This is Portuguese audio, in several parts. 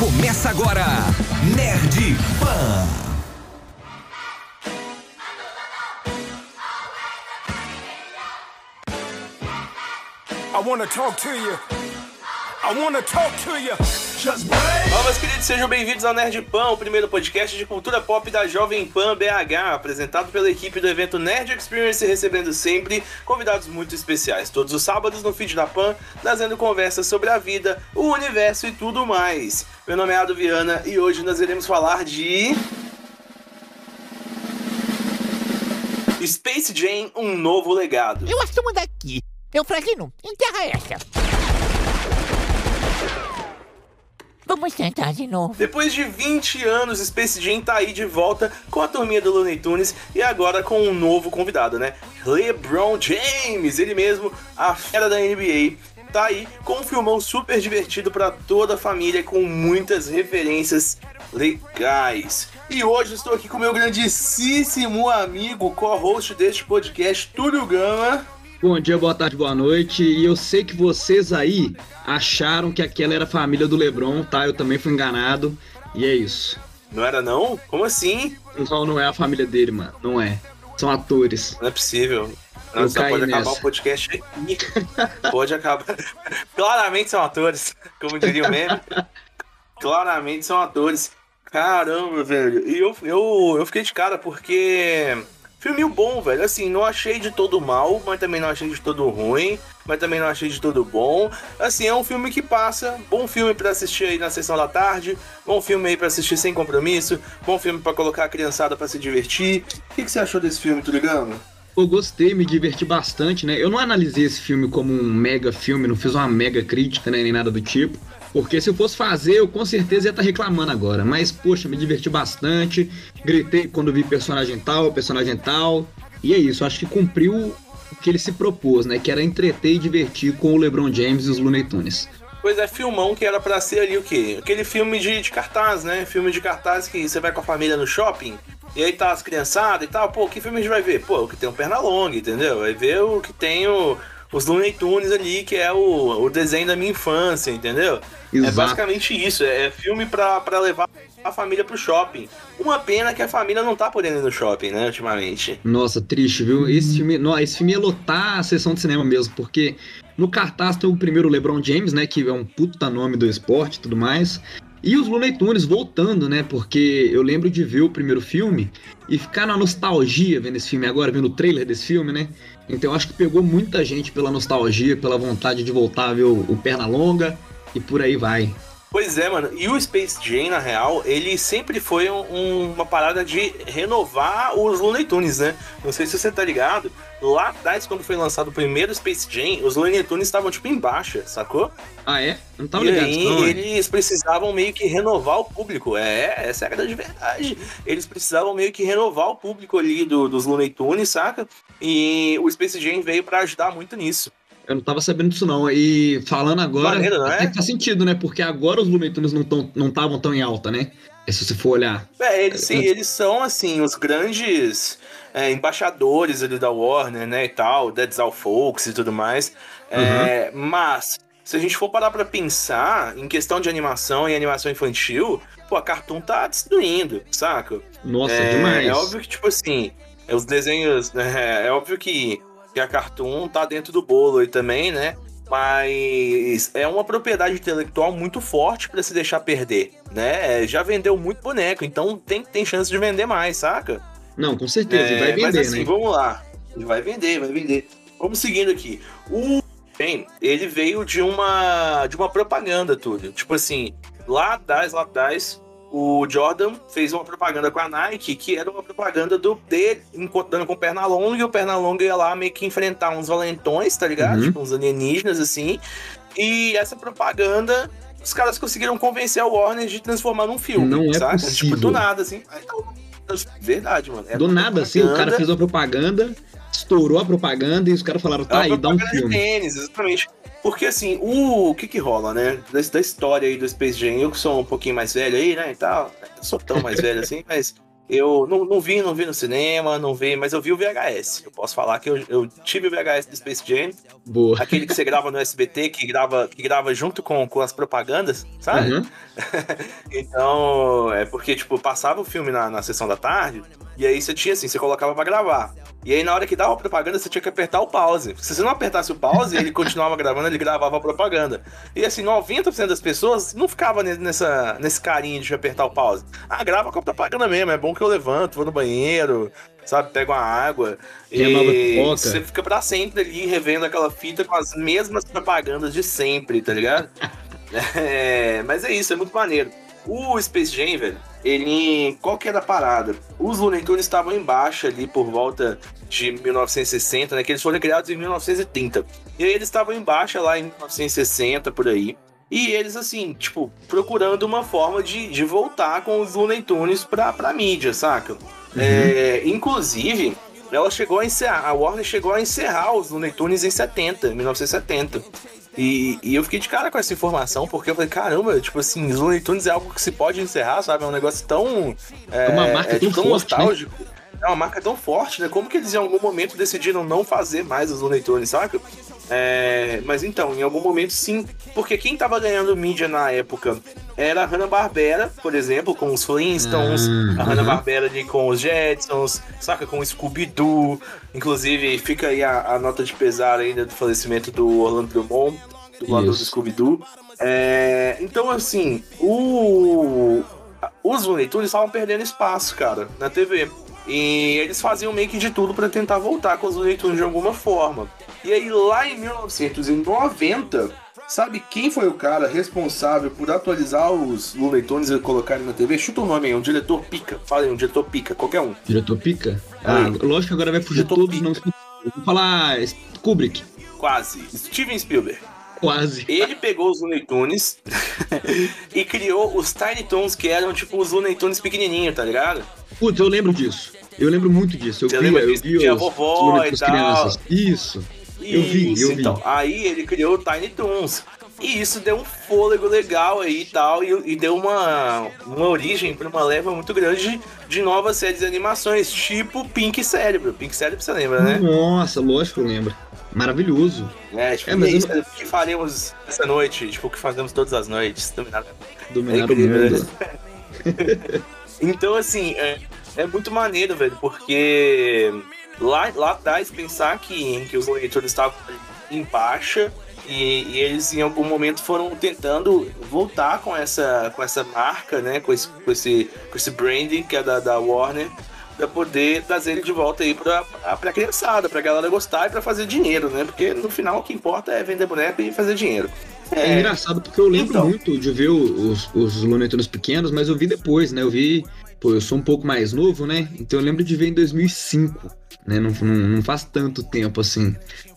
Começa agora, Nerd Pan. I wanna talk to you. I wanna talk to you. Olá, meus queridos, sejam bem-vindos ao Nerd Pan, o primeiro podcast de cultura pop da Jovem Pan BH, apresentado pela equipe do evento Nerd Experience, recebendo sempre convidados muito especiais. Todos os sábados no feed da Pan, trazendo conversas sobre a vida, o universo e tudo mais. Meu nome é Ado Viana e hoje nós iremos falar de. Space Jam, um novo legado. Eu assumo daqui. Eufragino, enterra essa. Vamos tentar de novo. Depois de 20 anos, Space Jam tá aí de volta com a turminha do Looney Tunes e agora com um novo convidado, né? LeBron James, ele mesmo, a fera da NBA. Tá aí com um filmão super divertido para toda a família, com muitas referências legais. E hoje estou aqui com meu grandíssimo amigo, co-host deste podcast, Túlio Gama. Bom dia, boa tarde, boa noite. E eu sei que vocês aí acharam que aquela era a família do Lebron, tá? Eu também fui enganado. E é isso. Não era não? Como assim? Não, não é a família dele, mano. Não é. São atores. Não é possível. Caí pode acabar nessa. o podcast aqui. pode acabar. Claramente são atores, como diria o meme. Claramente são atores. Caramba, velho. E eu, eu, eu fiquei de cara porque. Filminho bom, velho. Assim, não achei de todo mal, mas também não achei de todo ruim, mas também não achei de todo bom. Assim, é um filme que passa. Bom filme pra assistir aí na sessão da tarde. Bom filme aí pra assistir sem compromisso. Bom filme pra colocar a criançada pra se divertir. O que, que você achou desse filme, Túlio Gama? Eu gostei, me diverti bastante, né? Eu não analisei esse filme como um mega filme, não fiz uma mega crítica, né? Nem nada do tipo. Porque se eu fosse fazer, eu com certeza ia estar reclamando agora. Mas, poxa, me diverti bastante. Gritei quando vi personagem tal, personagem tal. E é isso, acho que cumpriu o que ele se propôs, né? Que era entreter e divertir com o LeBron James e os Looney Tunes. Pois é, filmão que era pra ser ali o quê? Aquele filme de, de cartaz, né? Filme de cartaz que você vai com a família no shopping. E aí tá as criançadas e tal. Pô, que filme a gente vai ver? Pô, o que tem o Pernalonga, entendeu? Vai ver o que tem o, os Looney Tunes ali, que é o, o desenho da minha infância, entendeu? É Exato. basicamente isso. É filme pra, pra levar a família pro shopping. Uma pena que a família não tá podendo ir no shopping, né, ultimamente. Nossa, triste, viu? Esse filme, não, esse filme ia lotar a sessão de cinema mesmo, porque no cartaz tem o primeiro LeBron James, né, que é um puta nome do esporte e tudo mais, e os Looney Tunes voltando, né, porque eu lembro de ver o primeiro filme e ficar na nostalgia vendo esse filme agora, vendo o trailer desse filme, né, então acho que pegou muita gente pela nostalgia, pela vontade de voltar a ver o, o Pernalonga e por aí vai. Pois é, mano. E o Space Jam, na real, ele sempre foi um- um- uma parada de renovar os Looney Tunes, né? Não sei se você tá ligado. Lá atrás, quando foi lançado o primeiro Space Jam, os Looney Tunes estavam, tipo, em baixa, sacou? Ah, é? Não tava e ligado aí, disso, não, é? eles precisavam meio que renovar o público. É, essa é a grande verdade. Eles precisavam meio que renovar o público ali do- dos Looney Tunes, saca? E o Space Jam veio pra ajudar muito nisso. Eu não tava sabendo disso não. E falando agora, Maneiro, não é? que faz sentido, né? Porque agora os Looney Tunes não estavam não tavam tão em alta, né? E se você for olhar. É, eles, sim, É. eles são, assim, os grandes é, embaixadores ali da Warner, né, e tal, Dead All Folks e tudo mais. É, Mas, se a gente for parar pra pensar em questão de animação e animação infantil, pô, a Cartoon tá destruindo, saca? Nossa, é, demais. É óbvio que, tipo assim, os desenhos. É, é óbvio que, que a Cartoon tá dentro do bolo aí também, né? Mas é uma propriedade intelectual muito forte pra se deixar perder, né? É, Já vendeu muito boneco, então tem, tem chance de vender mais, saca? Não, com certeza. É, vai mas vender, assim, né? vamos lá. Vai vender, vai vender. Vamos seguindo aqui. O bem, ele veio de uma de uma propaganda tudo. Tipo assim, lá atrás, lá atrás, o Jordan fez uma propaganda com a Nike, que era uma propaganda do dele encontrando com o Pernalonga, e o Pernalonga ia lá meio que enfrentar uns valentões, tá ligado? Uhum. Tipo, uns alienígenas, assim. E essa propaganda, os caras conseguiram convencer a Warner de transformar num filme, Não é saca? possível. Tipo, do nada, assim. Então, verdade, mano. Era Do uma nada, assim, o cara fez uma propaganda, estourou a propaganda e os caras falaram, tá é aí, dá um de filme. tênis, exatamente. Porque assim, o, o que que rola, né? Da, da história aí do Space Jam, eu que sou um pouquinho mais velho aí, né, e tal. Não sou tão mais velho assim, mas Eu não, não vi, não vi no cinema, não vi, mas eu vi o VHS. Eu posso falar que eu, eu tive o VHS do Space Jam, Boa. aquele que você grava no SBT, que grava, que grava junto com, com as propagandas, sabe? Uhum. Então, é porque, tipo, passava o filme na, na sessão da tarde, e aí você tinha assim, você colocava pra gravar. E aí, na hora que dava a propaganda, você tinha que apertar o pause. Se você não apertasse o pause, ele continuava gravando, ele gravava a propaganda. E assim, 90% das pessoas não ficava ne- nessa, nesse carinho de apertar o pause. Ah, grava com a propaganda mesmo, é bom que eu levanto, vou no banheiro, sabe, pego uma água. E pipoca. você fica pra sempre ali revendo aquela fita com as mesmas propagandas de sempre, tá ligado? É, mas é isso, é muito maneiro. O Space Jam, velho, ele. Qual que era a parada? Os Looney Tunes estavam em baixa ali por volta de 1960, né? Que eles foram criados em 1930. E aí eles estavam em baixa lá em 1960, por aí. E eles, assim, tipo, procurando uma forma de, de voltar com os Looney Tunes pra, pra mídia, saca? É, inclusive, ela chegou a encerrar, a Warner chegou a encerrar os Looney Tunes em 70, 1970. E, e eu fiquei de cara com essa informação, porque eu falei, caramba, tipo assim, os Looney Tunes é algo que se pode encerrar, sabe? É um negócio tão. É, uma marca é, tão tão forte, né? nostálgico. É uma marca tão forte, né? Como que eles em algum momento decidiram não fazer mais os Looney Tunes, saca? É, mas então, em algum momento sim, porque quem tava ganhando mídia na época era a Hanna-Barbera, por exemplo, com os Flintstones, Ah, a Hanna-Barbera ali com os Jetsons, saca? Com o Scooby-Doo. Inclusive, fica aí a, a nota de pesar ainda do falecimento do Orlando Drummond, do Isso. Scooby-Doo. É, então, assim, o... os Looney Tunes estavam perdendo espaço, cara, na TV. E eles faziam meio que de tudo pra tentar voltar com os Looney Tunes de alguma forma. E aí, lá em 1990, sabe quem foi o cara responsável por atualizar os Tunes e colocarem na TV? Chuta o nome aí, um diretor pica. Fala aí, um diretor pica, qualquer um. Diretor Pica? Ah, lógico que agora vai fugir todos os Pica. nomes. Eu Vou falar Kubrick. Quase. Steven Spielberg. Quase. Ele pegou os Looney Tunes e criou os Tiny Toons, que eram tipo os Looney Tunes pequenininhos, tá ligado? Putz, eu lembro disso. Eu lembro muito disso. Eu Você vi, eu vi os, vovó os e tal. crianças. Isso. Eu vi, Isso, eu vi. então. Aí ele criou o Tiny Toons. E isso deu um fôlego legal aí e tal, e, e deu uma, uma origem para uma leva muito grande de, de novas séries de animações, tipo Pink Cérebro. Pink Cérebro você lembra, né? Nossa, lógico que eu lembro. Maravilhoso. É, tipo, É, mas e isso, o que faremos essa noite? Tipo, o que fazemos todas as noites? Dominar Dominar É o mundo. Então, assim, é, é muito maneiro, velho, porque lá, lá atrás pensar que, que os Tunes estavam em baixa e, e eles em algum momento foram tentando voltar com essa, com essa marca, né? Com esse, com esse, com esse branding que é da, da Warner. Pra poder trazer ele de volta aí pra, pra criançada, pra galera gostar e pra fazer dinheiro, né? Porque no final o que importa é vender boneco e fazer dinheiro. É, engraçado porque eu lembro então. muito de ver os, os Looney Tunes pequenos, mas eu vi depois, né? Eu vi. Pô, eu sou um pouco mais novo, né? Então eu lembro de ver em 2005, né? Não, não, não faz tanto tempo assim.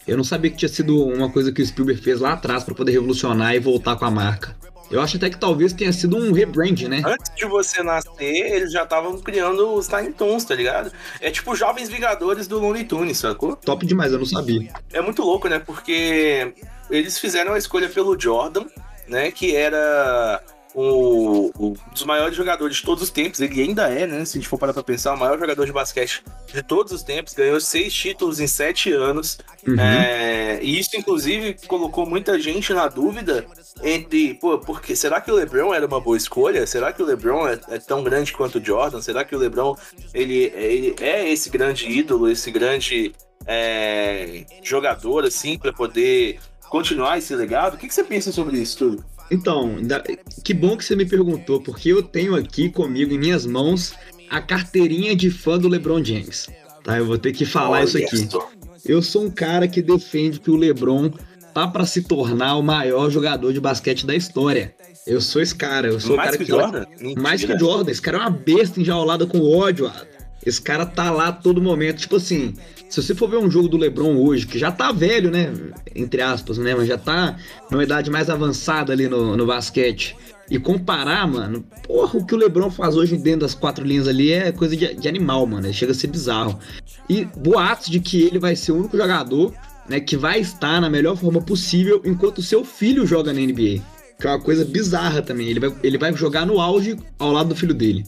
Eu não sabia que tinha sido uma coisa que o Spielberg fez lá atrás pra poder revolucionar e voltar com a marca. Eu acho até que talvez tenha sido um rebrand, né? Antes de você nascer, eles já estavam criando os Tiny Toons, tá ligado? É tipo Jovens Vingadores do Looney Tunes, sacou? Top demais, eu não sabia. É muito louco, né? Porque eles fizeram a escolha pelo Jordan, né? Que era o, o- um dos maiores jogadores de todos os tempos. Ele ainda é, né? Se a gente for parar pra pensar, o maior jogador de basquete de todos os tempos. Ganhou seis títulos em sete anos. Uhum. É, e isso, inclusive, colocou muita gente na dúvida entre, pô, porque será que o LeBron era uma boa escolha? Será que o LeBron é, é tão grande quanto o Jordan? Será que o LeBron ele, ele é esse grande ídolo, esse grande é, jogador, assim, para poder continuar esse legado? O que, que você pensa sobre isso tudo? Então, ainda- que bom que você me perguntou, porque eu tenho aqui comigo em minhas mãos a carteirinha de fã do LeBron James. Tá, eu vou ter que falar isso aqui. Eu sou um cara que defende que o LeBron tá pra se tornar o maior jogador de basquete da história. Eu sou esse cara, eu sou o Mais cara que que Jordan? mais que. Jordan. Esse cara é uma besta enjaulada com ódio. Esse cara tá lá todo momento. Tipo assim, se você for ver um jogo do LeBron hoje, que já tá velho, né? Entre aspas, né? Mas já tá numa idade mais avançada ali no, no basquete. E comparar, mano, porra, o que o LeBron faz hoje dentro das quatro linhas ali é coisa de, de animal, mano. Chega a ser bizarro. E boatos de que ele vai ser o único jogador, né, que vai estar na melhor forma possível enquanto seu filho joga na NBA. Que é uma coisa bizarra também. Ele vai, ele vai jogar no auge ao lado do filho dele.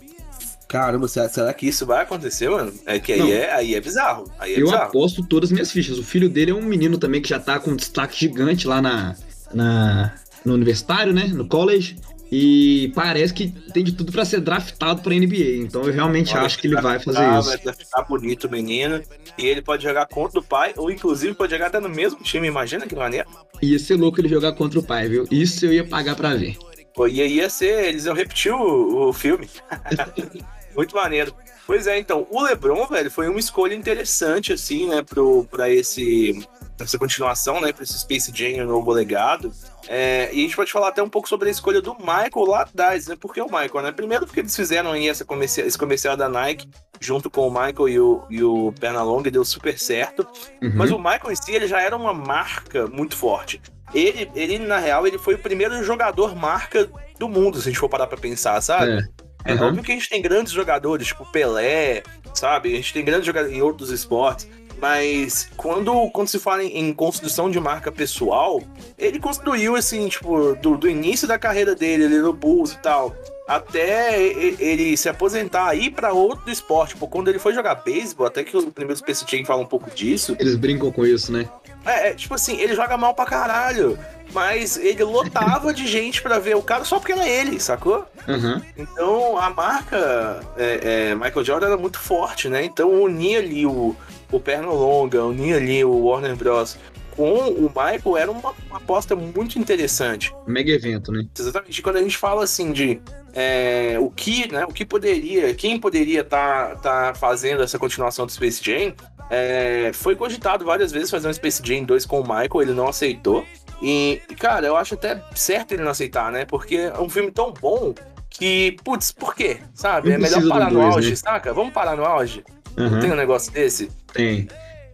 Caramba, será, será que isso vai acontecer, mano? É que aí, Não. é, aí é bizarro. Aí é Eu bizarro. aposto todas as minhas fichas. O filho dele é um menino também que já tá com um destaque gigante lá na, na, no universitário, né? No college. E parece que tem de tudo pra ser draftado pra NBA. Então eu realmente acho que ele vai fazer Ah, isso. Vai ficar bonito o menino. E ele pode jogar contra o pai, ou inclusive pode jogar até no mesmo time. Imagina que maneiro. Ia ser louco ele jogar contra o pai, viu? Isso eu ia pagar pra ver. Pô, ia, ia ser, eles iam repetir o, o filme. Muito maneiro. Pois é, então, o LeBron, velho, foi uma escolha interessante, assim, né, pro, pra esse, essa continuação, né, pra esse Space Jam, o novo legado. É, e a gente pode falar até um pouco sobre a escolha do Michael lá atrás, né? Por que o Michael, né? Primeiro porque eles fizeram aí essa comercial, esse comercial da Nike junto com o Michael e o, e o Pernalonga e deu super certo. Uhum. Mas o Michael em si, ele já era uma marca muito forte. Ele, ele, na real, ele foi o primeiro jogador marca do mundo, se a gente for parar pra pensar, sabe? É. É Uhum. óbvio que a gente tem grandes jogadores, tipo Pelé, sabe? A gente tem grandes jogadores em outros esportes. Mas quando, quando se fala em, em construção de marca pessoal, ele construiu, assim, tipo, do, do início da carreira dele, ali no Bulls e tal, até ele se aposentar e ir pra outro esporte. Tipo, quando ele foi jogar beisebol, até que o primeiro Space Jam fala um pouco disso, Eles brincam com isso, né? é, é, tipo assim, ele joga mal pra caralho. Mas ele lotava de gente pra ver o cara só porque era ele, sacou? Aham. Então a marca é, é, Michael Jordan era muito forte, né? Então unia ali o, o Pernalonga, unia ali o Warner Bros. Com o Michael era uma, uma aposta muito interessante. Mega evento, né? Exatamente. Quando a gente fala assim de é, o que, né? O que poderia, quem poderia estar tá, fazendo essa continuação do Space Jam, é, foi cogitado várias vezes fazer um Space Jam 2 com o Michael, ele não aceitou. E, cara, eu acho até certo ele não aceitar, né? Porque é um filme tão bom que, putz, por quê? Sabe? Não É melhor parar no dois, auge, né? saca? Vamos parar no auge? Não Aham. tem um negócio desse? Tem.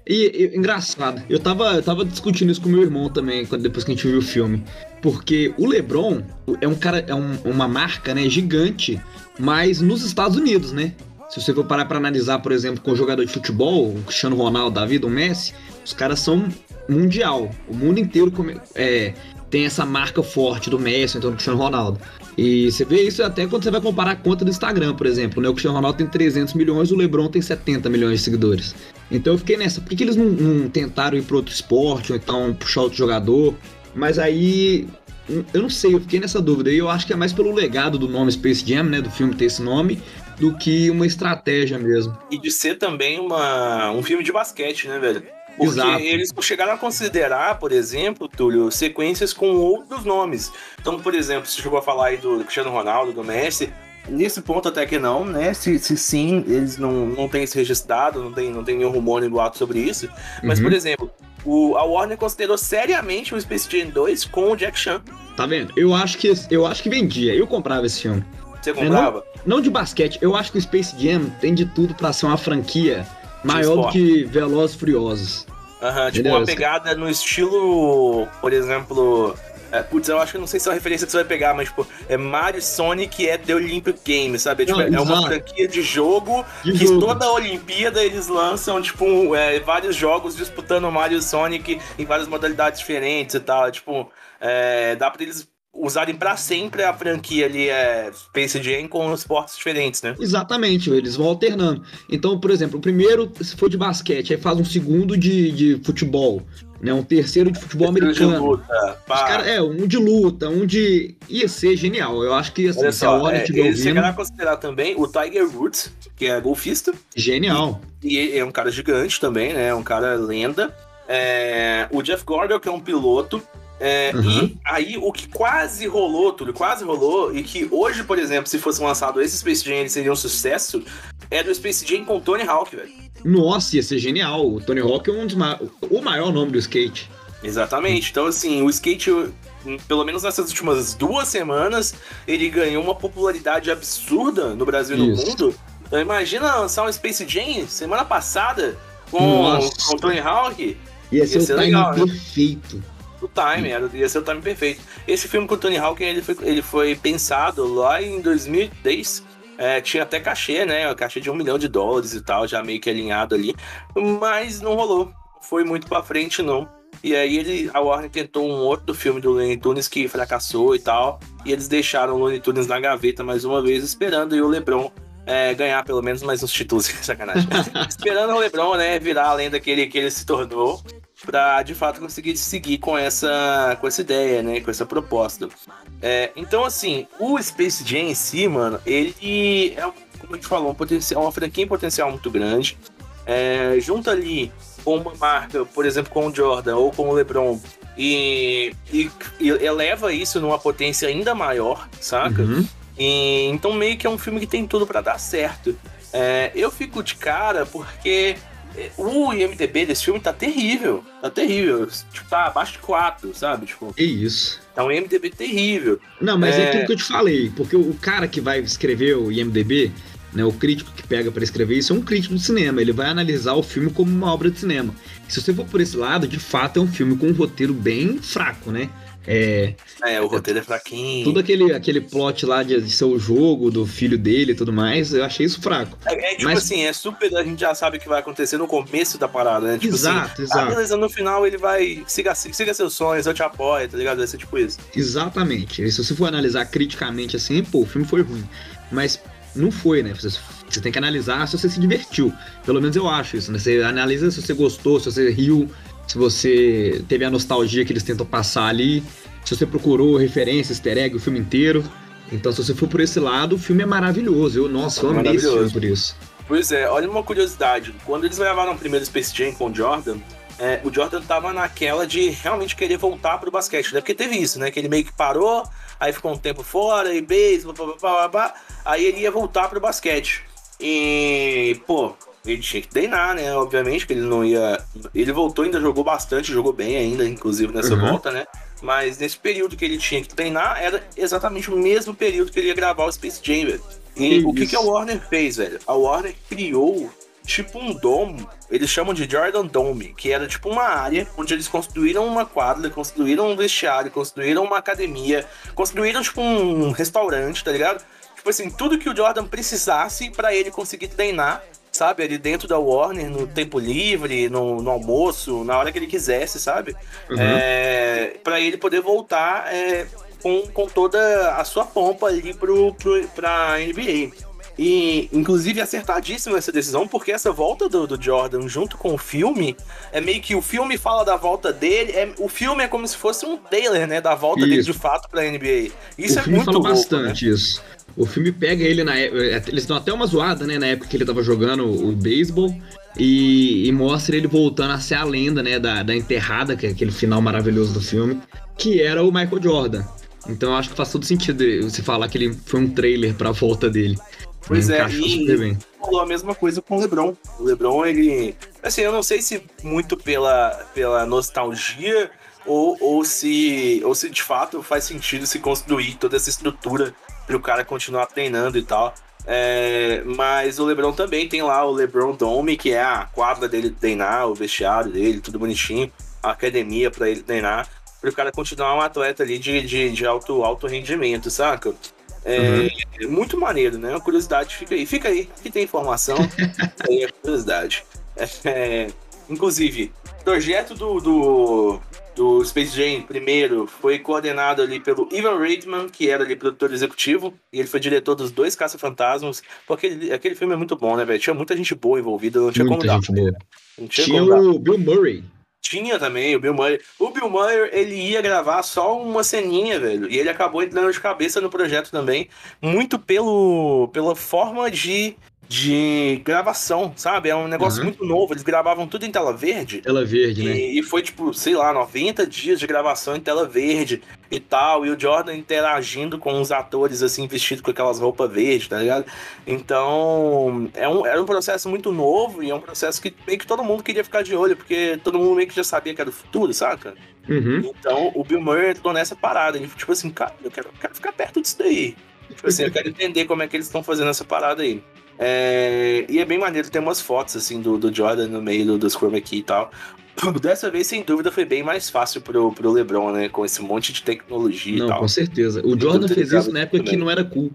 E, e- engraçado, eu tava, eu tava discutindo isso com meu irmão também, quando, depois que a gente viu o filme. Porque o LeBron é um cara, é um- uma marca, né, gigante, mas nos Estados Unidos, né? Se você for parar pra analisar, por exemplo, com o jogador de futebol, o Cristiano Ronaldo da vida, o Messi, os caras são mundial. O mundo inteiro come- é, tem essa marca forte do Messi, então do Cristiano Ronaldo. E você vê isso até quando você vai comparar a conta do Instagram, por exemplo, né? O Cristiano Ronaldo tem 300 milhões, o LeBron tem 70 milhões de seguidores. Então eu fiquei nessa, por que, que eles não, não tentaram ir para outro esporte, ou então puxar outro jogador? Mas aí, eu não sei, eu fiquei nessa dúvida. E eu acho que é mais pelo legado do nome Space Jam, né? Do filme ter esse nome, do que uma estratégia mesmo. E de ser também uma, um filme de basquete, né, velho? Porque Exato. eles chegaram a considerar, por exemplo, Túlio, sequências com outros nomes. Então, por exemplo, você chegou a falar aí do Cristiano Ronaldo, do Messi. Nesse ponto até que não, né? Se, se sim, eles não, não têm isso registrado, não tem, não tem nenhum rumor nem boato sobre isso. Mas, Uhum. por exemplo, o, a Warner considerou seriamente o Space Jam 2 com o Jack Chan. Tá vendo? Eu acho que eu acho que vendia, eu comprava esse filme. Você comprava? Não de basquete, eu acho que o Space Jam tem de tudo pra ser uma franquia maior do que Velozes Furiosos. Aham, tipo Beleza. uma pegada no estilo, por exemplo. É, putz, eu acho que não sei se é uma referência que você vai pegar, mas tipo, é Mario Sonic é The Olympic Games, sabe? É, tipo, Não, é uma franquia de jogo De que jogo. toda a Olimpíada eles lançam, tipo, é, vários jogos disputando Mario Sonic em várias modalidades diferentes e tal. Tipo, é, dá pra eles usarem pra sempre a franquia ali, é, Space Jam com esportes diferentes, né? Exatamente, eles vão alternando. Então, por exemplo, o primeiro, se for de basquete, aí faz um segundo de, de futebol, né? Um terceiro de futebol De americano. luta, Os pá. cara, é, um de luta, um de. Ia ser genial. Eu acho que assim, Olha se a Warner é, tiver ouvindo, chegaram a considerar também o Tiger Woods, que é golfista, genial. e ele é um cara gigante também, né? Um cara lenda. É, o Jeff Gordon, que é um piloto. É, Uhum. E aí, o que quase rolou, tudo quase rolou, e que hoje, por exemplo, se fosse lançado esse Space Jam, ele seria um sucesso, é do Space Jam com Tony Hawk, velho. Nossa, ia ser genial. O Tony Hawk é um dos ma... o maior nome do skate. Exatamente. Então, assim, o skate, hum, pelo menos nessas últimas duas semanas, ele ganhou uma popularidade absurda no Brasil e no Isso. mundo. Então, imagina lançar um Space Jam semana passada com, Nossa. com o Tony Hawk. Ia ser Ia o ser timing legal, né? perfeito. O time, era, ia ser o time perfeito. Esse filme com o Tony Hawk, ele foi, ele foi pensado lá em 2010. É, tinha até cachê, né? Cachê de um milhão de dólares e tal, já meio que alinhado ali. Mas não rolou. Foi muito pra frente, não. E aí ele, a Warner tentou um outro filme do Looney Tunes que fracassou e tal. E eles deixaram o Looney Tunes na gaveta mais uma vez, esperando aí o LeBron é, ganhar pelo menos mais uns títulos, sacanagem. Esperando o LeBron, né, virar além daquele que ele se tornou, pra de fato conseguir seguir com essa, com essa ideia, né, com essa proposta. É, então, assim, o Space Jam em si, mano, ele é, como a gente falou, um potencial, uma franquia em potencial muito grande. É, junta ali com uma marca, por exemplo, com o Jordan ou com o LeBron, e, e, e eleva isso numa potência ainda maior, saca? Uhum. E, então meio que é um filme que tem tudo para dar certo. É, eu fico de cara porque o IMDB desse filme tá terrível. Tá terrível. Tipo, tá abaixo de 4, sabe? Tipo, É isso. tá um IMDB terrível. Não, mas é... É. aquilo que eu te falei, porque o cara que vai escrever o IMDB, né, o crítico que pega pra escrever isso é um crítico de cinema, ele vai analisar o filme como uma obra de cinema. Se você for por esse lado, de fato é um filme com um roteiro bem fraco, né? É, É, o roteiro é fraquinho. todo aquele, aquele plot lá de, de ser o jogo do filho dele e tudo mais, eu achei isso fraco. É, é tipo Mas- assim, é super. A gente já sabe o que vai acontecer no começo da parada, né? Tipo exato, assim, ah, exato. beleza, no final ele vai. Siga, siga seus sonhos, eu te apoio, tá ligado? Vai ser tipo isso. Exatamente. Se você for analisar criticamente assim, pô, o filme foi ruim. Mas não foi, né? Você, você tem que analisar se você se divertiu. Pelo menos eu acho isso, né? Você analisa se você gostou, se você riu, se você teve a nostalgia que eles tentam passar ali, se você procurou referência, easter egg, o filme inteiro. Então, se você for por esse lado, o filme é maravilhoso. Eu, nossa, eu amei esse filme Maravilhoso. por isso. Pois é, olha uma curiosidade. Quando eles gravaram o primeiro Space Jam com o Jordan, é, o Jordan tava naquela de realmente querer voltar pro basquete, né? Porque teve isso, né? Que ele meio que parou, aí ficou um tempo fora, e beisebol, blá, blá, blá, blá, blá, aí ele ia voltar pro basquete. E, pô, ele tinha que treinar, né? Obviamente que ele não ia. Ele voltou, ainda jogou bastante, jogou bem ainda, inclusive nessa Uhum. volta, né? Mas nesse período que ele tinha que treinar, era exatamente o mesmo período que ele ia gravar o Space Jam, velho. E Que o que, que a Warner fez, velho? A Warner criou tipo um domo, eles chamam de Jordan Dome, que era tipo uma área onde eles construíram uma quadra, construíram um vestiário, construíram uma academia, construíram tipo um restaurante, tá ligado? Tipo assim, tudo que o Jordan precisasse pra ele conseguir treinar, sabe? Ali dentro da Warner, no tempo livre, no, no almoço, na hora que ele quisesse, sabe? Uhum. É, para ele poder voltar é, com, com toda a sua pompa ali pro, pro, pra NBA. E, inclusive, acertadíssima essa decisão, porque essa volta do, do Jordan junto com o filme é meio que o filme fala da volta dele. É, o filme é como se fosse um trailer, né? Da volta dele Isso. de fato pra NBA. Isso o é filme muito fala louco, né? bastante isso. O filme pega ele na época. Eles dão até uma zoada, né? Na época que ele tava jogando o beisebol. E, e mostra ele voltando a ser a lenda, né? Da, da enterrada, que é aquele final maravilhoso do filme. Que era o Michael Jordan. Então eu acho que faz todo sentido você falar que ele foi um trailer pra volta dele. Pois é, e- falou a mesma coisa com o LeBron. O LeBron, ele. Assim, eu não sei se muito pela, pela nostalgia ou, ou, se, ou se de fato faz sentido se construir toda essa estrutura o cara continuar treinando e tal. É, mas o LeBron também tem lá o LeBron Dome, que é a quadra dele treinar, o vestiário dele, tudo bonitinho, a academia para ele treinar, para o cara continuar um atleta ali de, de, de alto, alto rendimento, saca? É, muito maneiro, né? Uma curiosidade fica aí. Fica aí, que tem informação. Aí a curiosidade. É, inclusive, projeto do, do, do Space Jam, primeiro, foi coordenado ali pelo Ivan Reitman, que era ali produtor executivo, e ele foi diretor dos dois Caça-Fantasmas. Porque aquele, aquele filme é muito bom, né, velho? Tinha muita gente boa envolvida, não tinha como Muita dar. gente boa. Não tinha, Tinha como dar. o Bill Murray. Tinha também o Bill Murray. O Bill Murray, ele ia gravar só uma ceninha, velho. E ele acabou entrando de cabeça no projeto também. Muito pelo, pela forma de, de gravação, sabe? É um negócio Uhum. muito novo. Eles gravavam tudo em tela verde. Tela verde, né? E, e foi, tipo, sei lá, 90 dias de gravação em tela verde e tal. E o Jordan interagindo com os atores, assim, vestido com aquelas roupas verdes, tá ligado? Então, é um, era um processo muito novo e é um processo que meio que todo mundo queria ficar de olho, porque todo mundo meio que já sabia que era o futuro, saca? Uhum. Então, o Bill Murray entrou nessa parada. Ele, tipo assim, cara, eu quero, quero ficar perto disso daí. Tipo assim, eu quero entender como é que eles estão fazendo essa parada aí. É, e é bem maneiro, tem umas fotos, assim, do, do Jordan no meio do, dos chroma key e tal. Dessa vez, sem dúvida, foi bem mais fácil pro, pro LeBron, né? Com esse monte de tecnologia e Não, tal. com certeza. O Jordan fez isso na época que não era cool.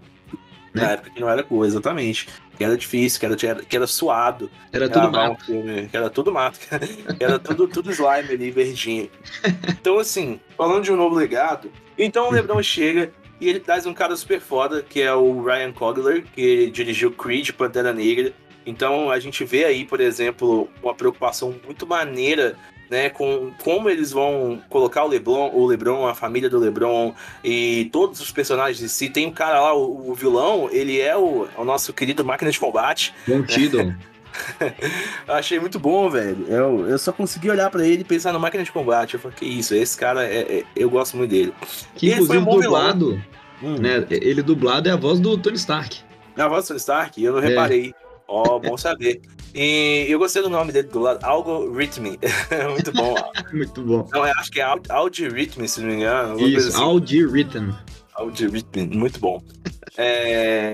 né? Na época que não era cool, exatamente. Que era difícil, que era, que era, suado. Era tudo mato. um filme, que era tudo mato, era tudo, tudo slime ali, verdinho. Então, assim, falando de um novo legado, então o LeBron chega E ele traz um cara super foda, que é o Ryan Coogler, que dirigiu Creed, Pantera Negra. Então a gente vê aí, por exemplo, uma preocupação muito maneira né, com como eles vão colocar o LeBron, o LeBron, a família do LeBron e todos os personagens em si. Tem um cara lá, o, o vilão, ele é o, o, nosso querido máquina de combate. Bom Tiddle. eu achei muito bom, velho. Eu, eu só consegui olhar para ele e pensar no máquina de combate. Eu falei, que isso, esse cara, é, é eu gosto muito dele. Que inclusive um dublado, hum. né, ele dublado é a voz do Tony Stark. É a voz do Tony Stark? Eu não é. reparei. Ó, oh, bom saber. E eu gostei do nome dele do lado, Algorithm. Muito bom. Muito bom. Não, acho que é Algorithm, se não me engano. Isso, assim. Algorithm. Algorithm, muito bom. É...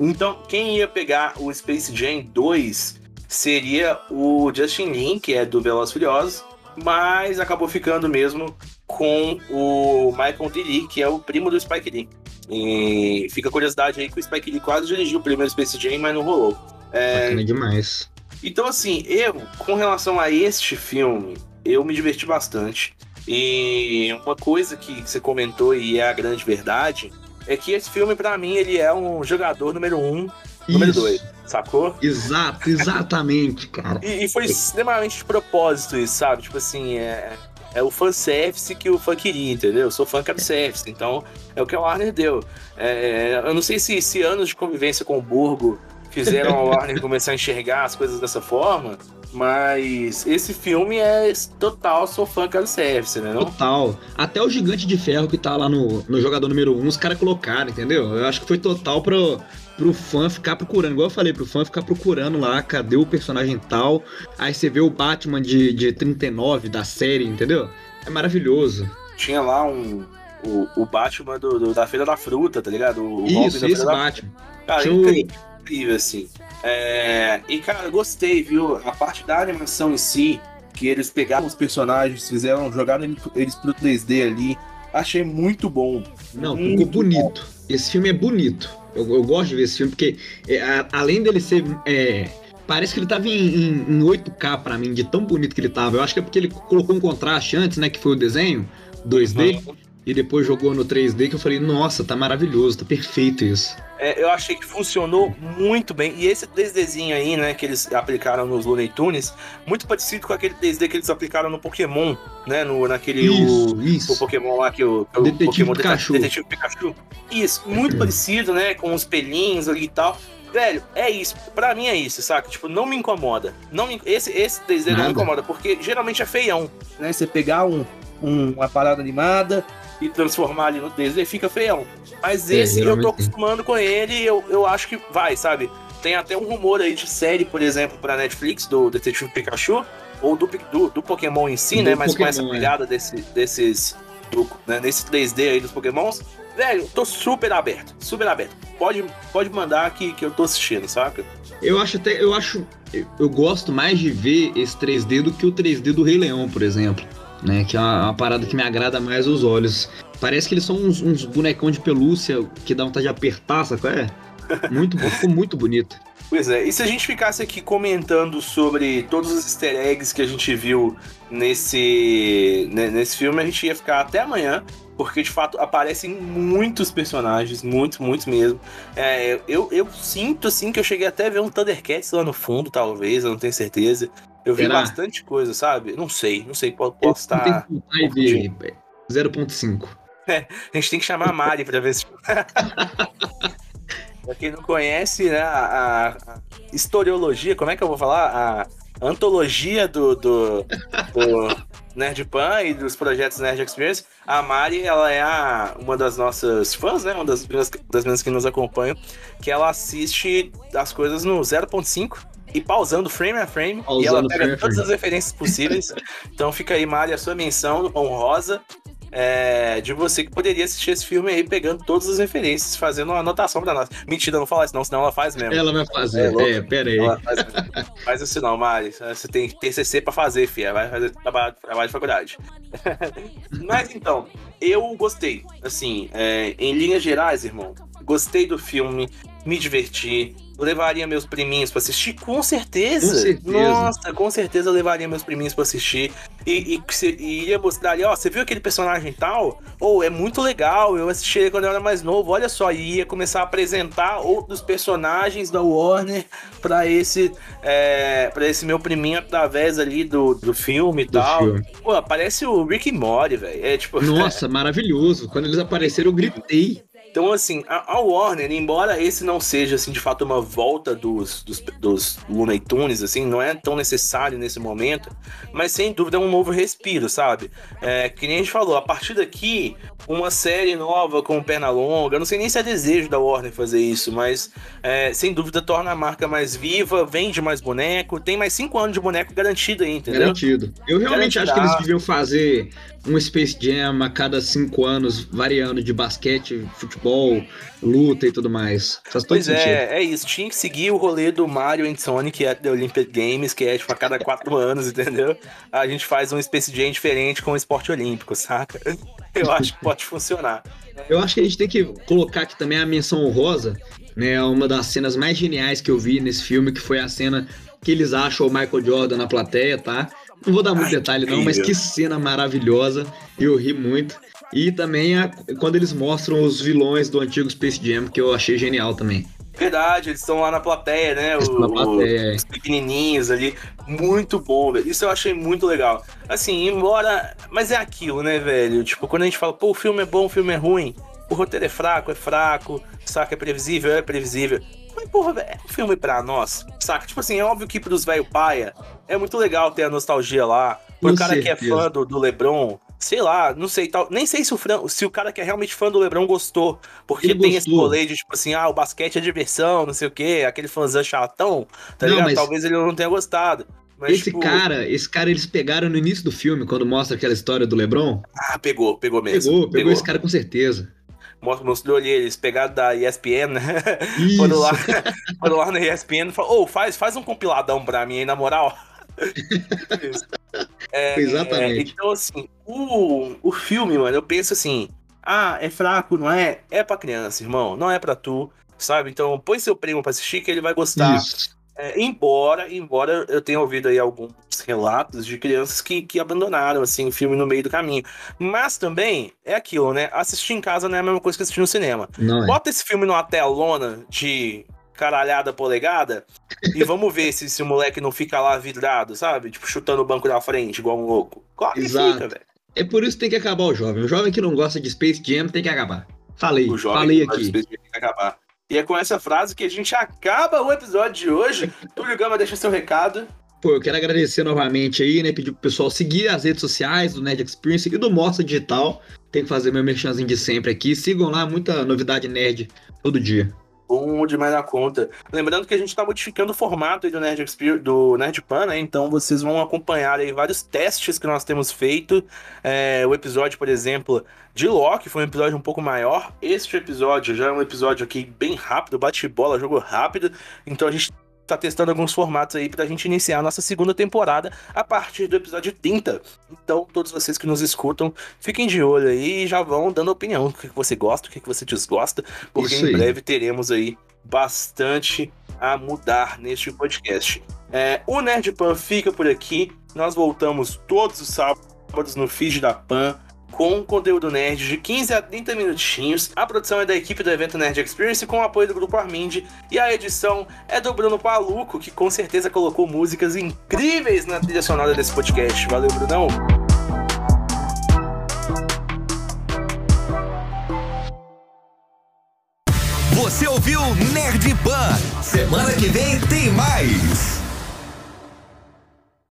Então, quem ia pegar o Space Jam 2 seria o Justin Lin, que é do Velozes Furiosos, mas acabou ficando mesmo com o Michael D. Lee, que é o primo do Spike Lee. E fica a curiosidade aí que o Spike Lee quase dirigiu o primeiro Space Jam, mas não rolou. É... Bacana demais. Então, assim, eu, com relação a este filme, eu me diverti bastante. E uma coisa que você comentou e é a grande verdade é que esse filme, para mim, ele é um jogador número um, número isso. dois, sacou? Exato, exatamente, cara. e, e, foi extremamente de propósito isso, sabe? Tipo assim, é, é o fanservice que o fã queria, entendeu? Eu sou fã do service, então é o que a Warner deu. É, eu não sei se, se anos de convivência com o Burgo fizeram a Warner começar a enxergar as coisas dessa forma, mas esse filme é total, sou fã do service, né? Não? Total. Até o Gigante de Ferro que tá lá no, no jogador número 1, um, os caras colocaram, entendeu? Eu acho que foi total pro, pro fã ficar procurando. Igual eu falei, pro fã ficar procurando lá, cadê o personagem tal? Aí você vê o Batman de, de 39 da série, entendeu? É maravilhoso. Tinha lá um. O, o Batman do, do da Feira da Fruta, tá ligado? O Isso, esse Batman. Da... Cara, incrível incrível, assim. É... E, cara, gostei, viu? A parte da animação em si, que eles pegaram os personagens, fizeram, jogaram eles pro 3D ali. Achei muito bom. Não, muito ficou bonito. Bom. Esse filme é bonito. Eu, eu, gosto de ver esse filme, porque é, a, além dele ser. É, parece que ele tava em, em, em 8K para mim, de tão bonito que ele tava. Eu acho que é porque ele colocou um contraste antes, né? Que foi o desenho 2D. Uhum e depois jogou no 3D que eu falei, nossa, tá maravilhoso, tá perfeito isso. É, eu achei que funcionou muito bem. E esse 3Dzinho aí, né, que eles aplicaram nos Looney Tunes, muito parecido com aquele 3D que eles aplicaram no Pokémon, né, no, naquele isso, o, isso. o Pokémon lá que o, o Detetive Pokémon Pikachu. Detetive Pikachu. Isso, muito parecido, né, com os pelinhos ali e tal. Velho, é isso. Pra mim é isso, saca? Tipo, não me incomoda. Não me, esse, esse 3D Nada. não me incomoda, porque geralmente é feião. Né? Você pegar um, um, uma parada animada, e transformar ali no 3D, fica feião. Mas é, esse eu tô acostumando com ele e eu, eu acho que vai, sabe? Tem até um rumor aí de série, por exemplo, pra Netflix, do Detetive Pikachu, ou do, do, do Pokémon em si, do né? Mas Pokémon, com essa é. pegada é. desse, desses. Do, né, nesse 3D aí dos Pokémons. Velho, tô super aberto, super aberto. Pode, pode mandar que, que eu tô assistindo, saca? Eu acho até. Eu acho. Eu gosto mais de ver esse 3D do que o 3D do Rei Leão, por exemplo né? Que é uma, uma, parada que me agrada mais os olhos. Parece que eles são uns, uns bonecão de pelúcia que dá vontade de apertar, sabe qual é? Muito ficou muito bonito. Pois é, e se a gente ficasse aqui comentando sobre todos os easter eggs que a gente viu nesse, né, nesse filme, a gente ia ficar até amanhã, porque de fato aparecem muitos personagens, muitos, muitos mesmo. É, eu, eu sinto assim que eu cheguei até a ver um Thundercats lá no fundo, talvez, eu não tenho certeza. Eu vi Será? bastante coisa, sabe? Não sei, não sei, posso estar. 0.5. É, a gente tem que chamar a Mari pra ver se. pra quem não conhece, né, a, a, historiologia, como é que eu vou falar? A antologia do, do, do Nerd Pan e dos projetos Nerd Experience, a Mari, ela é a, uma das nossas fãs, né? Uma das, das meninas que nos acompanham, que ela assiste as coisas no 0.5 e pausando frame a frame. Pausando e ela pega todas as referências possíveis. então fica aí, Mari, a sua menção honrosa é, de você que poderia assistir esse filme aí, pegando todas as referências, fazendo uma anotação pra nós. Mentira, não fala isso não, senão ela faz mesmo. Ela vai fazer, é, é pera aí. Faz, faz isso não, Mari. Você tem TCC pra fazer, filha. Vai fazer trabalho, trabalho de faculdade. Mas então, eu gostei. Assim, é, em linhas gerais, irmão, gostei do filme, me diverti levaria meus priminhos para assistir? Com certeza. Com certeza. Nossa, com certeza eu levaria meus priminhos para assistir. e, e, e ia mostrar ali, ó, você viu aquele personagem tal? Ou é muito legal, eu assisti ele quando eu era mais novo, olha só, e ia começar a apresentar outros personagens da Warner pra esse, é, pra esse meu priminho através ali do, do filme e tal. filme. Pô, aparece o Rick e Morty, velho. É tipo. Nossa, maravilhoso. Quando eles apareceram, eu gritei. Então, assim, a, a Warner, embora esse não seja, assim, de fato, uma volta dos, dos, dos Looney Tunes, assim, não é tão necessário nesse momento, mas sem dúvida é um novo respiro, sabe? É, que nem a gente falou, a partir daqui, uma série nova com perna longa, eu não sei nem se é desejo da Warner fazer isso, mas é, sem dúvida torna a marca mais viva, vende mais boneco, tem mais cinco anos de boneco garantido aí, entendeu? Garantido. Eu realmente acho que eles deviam fazer um Space Jam a cada cinco anos, variando de basquete, futebol, luta e tudo mais. Faz todo Pois sentido. é, é isso. Tinha que seguir o rolê do Mario and Sonic at the Olympic Games, que é tipo a cada quatro anos, entendeu? A gente faz um Space Jam diferente com o esporte olímpico, saca? Eu acho que pode funcionar. Eu acho que a gente tem que colocar aqui também a menção honrosa, né? Uma das cenas mais geniais que eu vi nesse filme, que foi a cena que eles acham o Michael Jordan na plateia, tá? Não vou dar muito Ai, detalhe, não, mas que cena maravilhosa. Eu ri muito. E também a- quando eles mostram os vilões do antigo Space Jam, que eu achei genial também. Verdade, eles estão lá na plateia, né? O- na plateia, é. Os pequenininhos ali. Muito bom, velho. Isso eu achei muito legal. Assim, embora. Mas é aquilo, né, velho? Tipo, quando a gente fala, pô, o filme é bom, o filme é ruim. O roteiro é fraco, é fraco. Saca, é previsível, é previsível. Mas, porra, velho, é um filme pra nós. Saca? Tipo assim, é óbvio que pros velho paia é muito legal ter a nostalgia lá. Com cara que é certeza. fã do, do Lebron, sei lá, não sei, tal. Nem sei se o, Fran, se o cara que é realmente fã do Lebron gostou. Porque Ele tem esse gostou. rolê de, tipo assim, ah, o basquete é diversão, não sei o quê, aquele fãzão chatão, tá Não, ligado? mas- Talvez ele não tenha gostado. Mas, esse tipo, cara, esse cara eles pegaram no início do filme, quando mostra aquela história do LeBron. Ah, pegou, pegou mesmo. Pegou, pegou, esse cara com certeza. Mostrou ali, eles pegaram da ESPN, né? Foram lá, foram lá na ESPN e falaram, ô, faz, faz um compiladão pra mim aí, na moral. Isso. É, Exatamente. então, assim, o, o filme, mano, eu penso assim, ah, é fraco, não é? É pra criança, irmão, não é pra tu, sabe? Então, põe seu primo pra assistir que ele vai gostar. Isso. É, embora, embora eu tenha ouvido aí alguns relatos de crianças que, que abandonaram assim o filme no meio do caminho. Mas também é aquilo, né? Assistir em casa não é a mesma coisa que assistir no cinema. Não é. Bota esse filme numa telona de caralhada polegada e vamos ver se, se o moleque não fica lá vidrado, sabe? Tipo, chutando o banco da frente, igual um louco. Claro que Exato. fica, velho. É por isso que tem que acabar o jovem. O jovem que não gosta de Space Jam tem que acabar. Falei, O jovem falei aqui. Space Jam tem que acabar. E é com essa frase que a gente acaba o episódio de hoje. Túlio Gama deixa seu recado. Pô, eu quero agradecer novamente aí, né? Pedir pro pessoal seguir as redes sociais do Nerd Experience e do Mostra Digital. Tem que fazer meu merchanzinho de sempre aqui. Sigam lá, muita novidade nerd todo dia. Bom demais da conta. Lembrando que a gente está modificando o formato do Nerd Experience, do Nerd Pan, né? Então vocês vão acompanhar aí vários testes que nós temos feito. É, o episódio, por exemplo, de Loki foi um episódio um pouco maior. Este episódio já é um episódio aqui bem rápido, bate-bola, jogo rápido. Então a gente tá testando alguns formatos aí pra gente iniciar a nossa segunda temporada a partir do episódio 30. Então, todos vocês que nos escutam, fiquem de olho aí e já vão dando opinião. O que você gosta, o que você desgosta, porque em breve teremos aí bastante a mudar neste podcast. É, o Nerd Pan fica por aqui. Nós voltamos todos os sábados no feed da Pan com conteúdo nerd de 15 a 30 minutinhos. A produção é da equipe do evento Nerd Experience com o apoio do grupo Armind e a edição é do Bruno Paluco, que com certeza colocou músicas incríveis na trilha sonora desse podcast. Valeu, Brunão. Você ouviu Nerd Pan. Semana que vem tem mais.